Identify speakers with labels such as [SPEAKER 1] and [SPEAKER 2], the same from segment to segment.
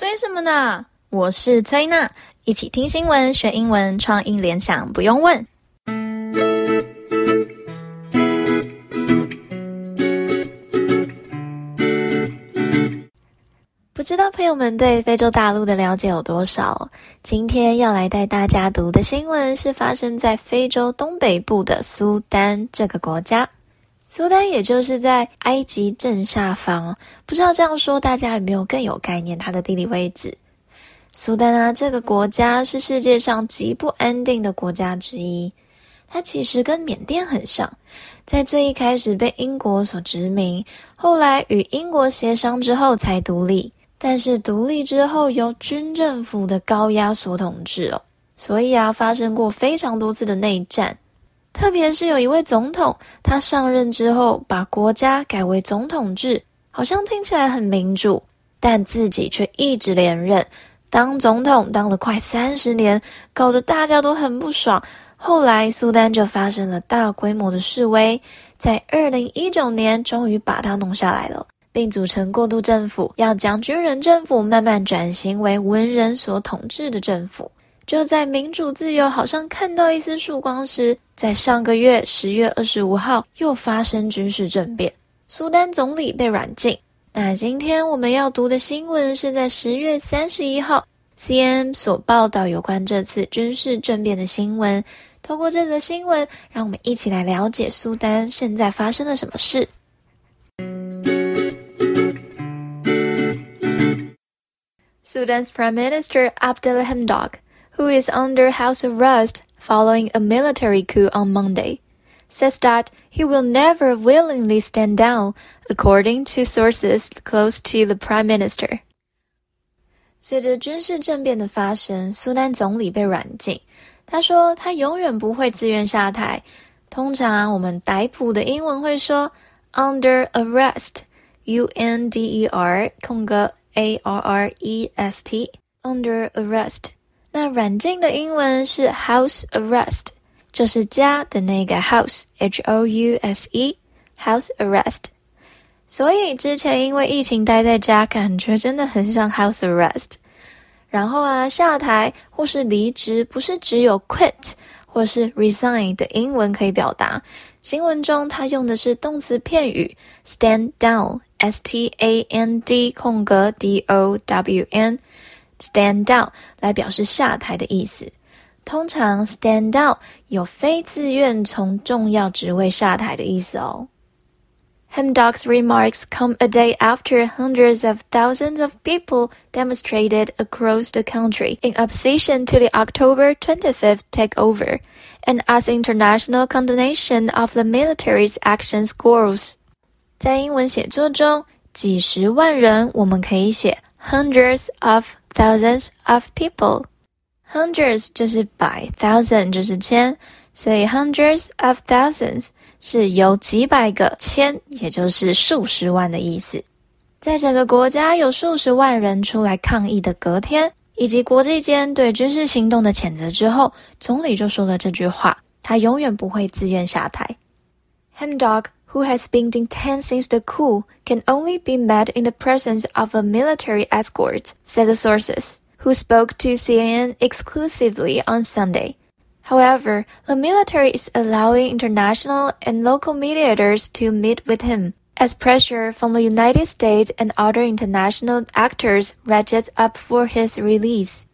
[SPEAKER 1] 催什么呢？我是崔娜，一起听新闻学英文，创意联想不用问。不知道朋友们对非洲大陆的了解有多少？今天要来带大家读的新闻是发生在非洲东北部的苏丹这个国家。苏丹也就是在埃及正下方，不知道这样说大家有没有更有概念它的地理位置？苏丹啊，这个国家是世界上极不安定的国家之一。它其实跟缅甸很像，在最一开始被英国所殖民，后来与英国协商之后才独立。但是独立之后由军政府的高压所统治哦，所以啊，发生过非常多次的内战。特别是有一位总统，他上任之后把国家改为总统制，好像听起来很民主，但自己却一直连任，当总统当了快三十年，搞得大家都很不爽。后来苏丹就发生了大规模的示威，在二零一九年终于把他弄下来了，并组成过渡政府，要将军人政府慢慢转型为文人所统治的政府。就在民主自由好像看到一丝曙光时，在上个月十月二十五号又发生军事政变，苏丹总理被软禁。那今天我们要读的新闻是在十月三十一号 C N 所报道有关这次军事政变的新闻。透过这则新闻，让我们一起来了解苏丹现在发生了什么事。Sudan's Prime Minister Abdalla Hamdok who is under house arrest following a military coup on Monday, says that he will never willingly stand down, according to sources close to the prime minister. 随着军事政变的发生，苏丹总理被软禁。他说他永远不会自愿下台。通常我们逮捕的英文会说 under arrest，U N D E R 空格 A R R E S T，under arrest。 那软禁的英文是 house arrest，就是家的那个 house，H O U S E，house arrest。所以之前因为疫情待在家，感觉真的很像 house arrest。然后啊，下台或是离职，不是只有 quit 或是 resign 的英文可以表达。新闻中他用的是动词片语 stand down，S T A N D 空格 D O W N。Stand down 来表示下台的意思。通常 stand down 有非自愿从重要职位下台的意思哦。Hamdok's remarks come a day after hundreds of thousands of people demonstrated across the country in opposition to the October 25th takeover and as international condemnation of the military's actions grows。在英文写作中，几十万人我们可以写 hundreds of。 Thousands of people, hundreds 就是百，thousand 就是千，所以 hundreds of thousands 是有几百个千，也就是数十万的意思。在整个国家有数十万人出来抗议的隔天，以及国际间对军事行动的谴责之后，总理就说了这句话：他永远不会自愿下台。Hamdog who has been detained since the coup, can only be met in the presence of a military escort, said the sources, who spoke to CNN exclusively on Sunday. However, the military is allowing international and local mediators to meet with him, as pressure from the United States and other international actors ratchets up for his release.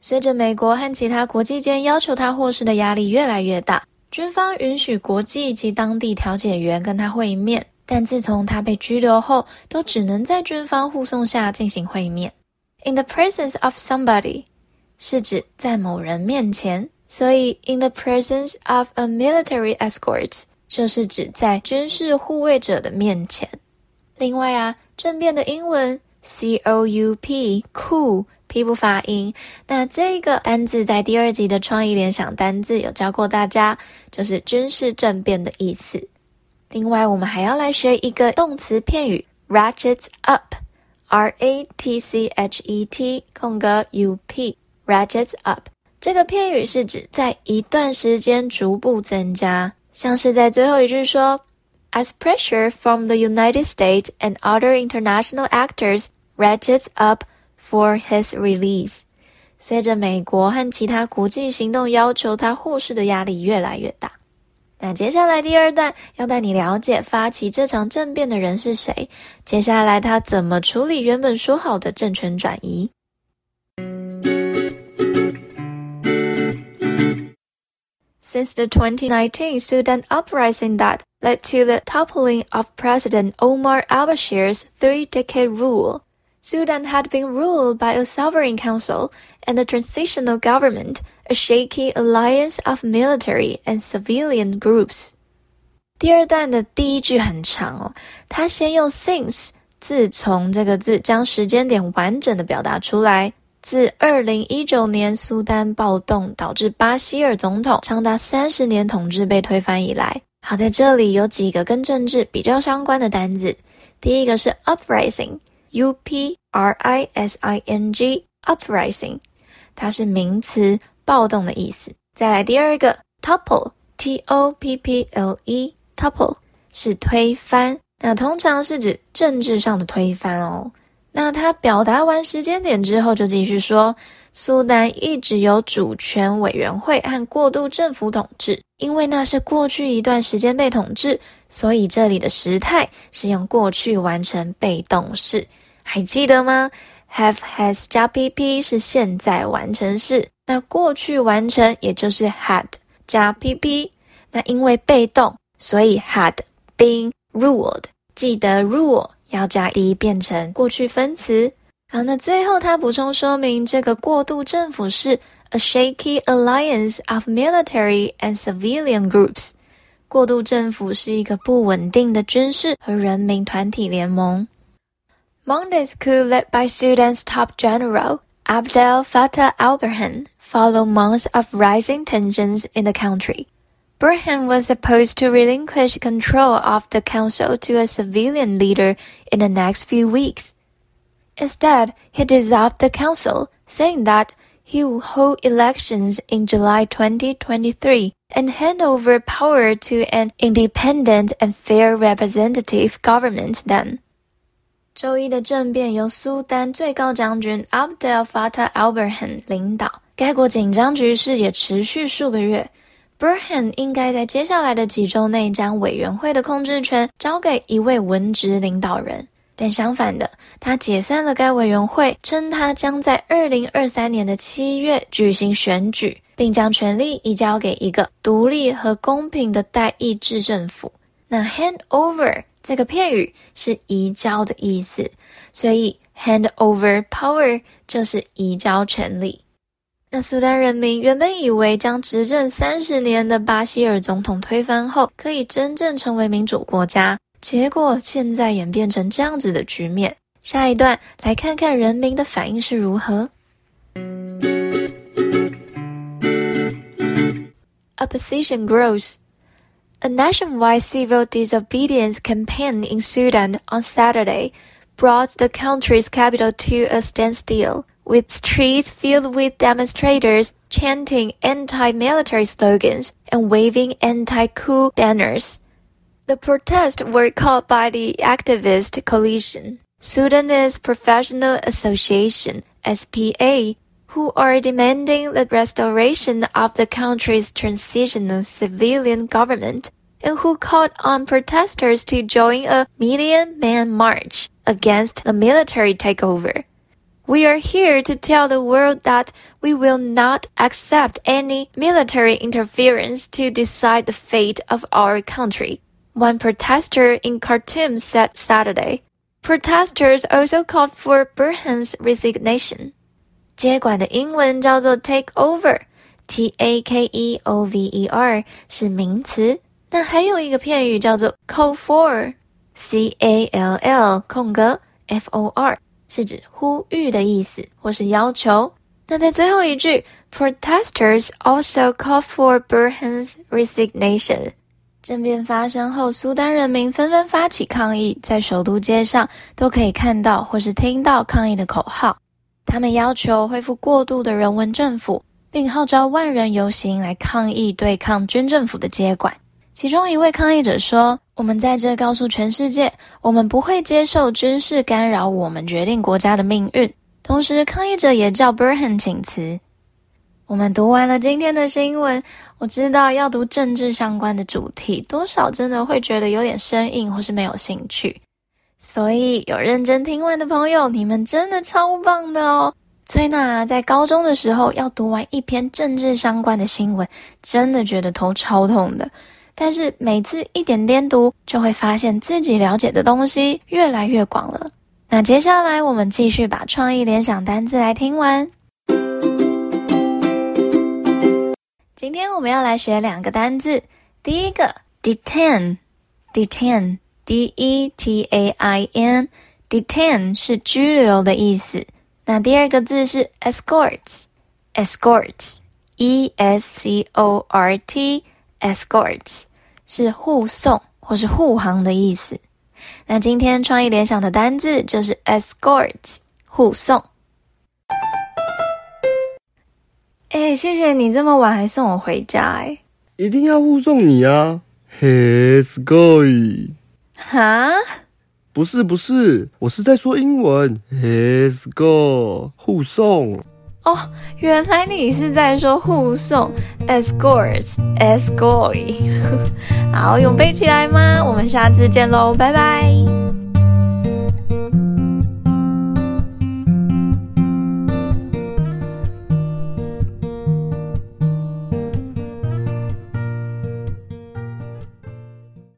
[SPEAKER 1] 随着美国和其他国际间要求他获释的压力越来越大。 军方允许国际及当地调解员跟他会面，但自从他被拘留后，都只能在军方护送下进行会面。In the presence of somebody 是指在某人面前，所以 in the presence of a military escort 就是指在军事护卫者的面前。另外啊，政变的英文 C O U P coup。P 不发音，那这个单字在第二集的创意联想单字有教过大家，就是军事政变的意思。另外，我们还要来学一个动词片语，ratchet up，R A T C H E T 空格 U P，ratchet up。这个片语是指在一段时间逐步增加，像是在最后一句说，As pressure from the United States and other international actors ratchets up。for his release。随着美国和其他国际行动要求他获释的压力越来越大。那接下来第二段要带你了解发起这场政变的人是谁，接下来他怎么处理原本说好的政权转移。Since the 2019 Sudan uprising that led to the toppling of President Omar al-Bashir's three-decade rule, Sudan had been ruled by a sovereign council and a transitional government, a shaky alliance of military and civilian groups. 第二段的第一句很长哦，他先用 since 自从这个字将时间点完整的表达出来。自二零一九年苏丹暴动导致巴希尔总统长达三十年统治被推翻以来，好，在这里有几个跟政治比较相关的单字。第一个是 U P R I S I N G, uprising，它是名词，暴动的意思。再来第二个 topple，t o p p l e，topple 是推翻，那通常是指政治上的推翻哦。那他表达完时间点之后，就继续说，苏丹一直由主权委员会和过渡政府统治，因为那是过去一段时间被统治，所以这里的时态是用过去完成被动式，还记得吗？Have has 加 PP 是现在完成式，那过去完成也就是 had 加 PP，那因为被动，所以 had been ruled，记得 rule。要加 d 变成过去分词。好，那最后他补充说明，这个过渡政府是 a shaky alliance of military and civilian groups。过渡政府是一个不稳定的军事和人民团体联盟。Monday's coup led by Sudan's top general Abdel Fattah al-Burhan followed months of rising tensions in the country. Burhan was supposed to relinquish control of the council to a civilian leader in the next few weeks. Instead, he dissolved the council, saying that he would hold elections in July 2023 and hand over power to an independent and fair representative government then. 周一的政变由苏丹最高将军 Abdel Fattah al-Burhan 领导，该国紧张局势也持续数个月。Burhan 应该在接下来的几周内将委员会的控制权交给一位文职领导人，但相反的，他解散了该委员会，称他将在二零二三年的七月举行选举，并将权力移交给一个独立和公平的代议制政府。那 hand over 这个片语是移交的意思，所以 hand over power 就是移交权力。那苏丹人民原本以为将执政三十年的巴希尔总统推翻后，可以真正成为民主国家，结果现在演变成这样子的局面。下一段来看看人民的反应是如何。Opposition grows. A nationwide civil disobedience campaign in Sudan on Saturday brought the country's capital to a standstill. with streets filled with demonstrators chanting anti-military slogans and waving anti-coup banners. The protests were called by the activist coalition, Sudanese Professional Association, SPA, who are demanding the restoration of the country's transitional civilian government and who called on protesters to join a million-man march against the military takeover. We are here to tell the world that we will not accept any military interference to decide the fate of our country, one protester in Khartoum said Saturday. Protesters also called for Burhan's resignation. 接管的英文叫做 take over，T A K E O V E R 是名词，那还有一个片语叫做 call for，C A L L 空格 F O R。是指呼吁的意思，或是要求。那在最后一句，protesters also call for Burhan's resignation。政变发生后，苏丹人民纷纷发起抗议，在首都街上都可以看到或是听到抗议的口号。他们要求恢复过渡的人文政府，并号召万人游行来抗议对抗军政府的接管。其中一位抗议者说：“我们在这告诉全世界，我们不会接受军事干扰我们决定国家的命运。”同时抗议者也叫 Burhan 请辞。我们读完了今天的新闻，我知道要读政治相关的主题，多少真的会觉得有点生硬或是没有兴趣。所以有认真听完的朋友，你们真的超棒的哦！崔娜在高中的时候要读完一篇政治相关的新闻，真的觉得头超痛的。但是每次一点点读，就会发现自己了解的东西越来越广了。那接下来我们继续把创意联想单字来听完。今天我们要来学两个单字，第一个 detain，detain d e t a i n detain 是拘留的意思。那第二个字是 escorts，escorts，E S C O R T，escorts 是护送或是护航的意思。那今天创意联想的单字就是 escorts，护送。哎，谢谢你这么晚还送我回家，哎，
[SPEAKER 2] 一定要护送你啊！Here's going.
[SPEAKER 1] 哈？
[SPEAKER 2] 不是不是，我是在说英文。Escort 护送。
[SPEAKER 1] 哦，原来你是在说护送，escorts，escort。好，有背起来吗？我们下次见喽，拜拜。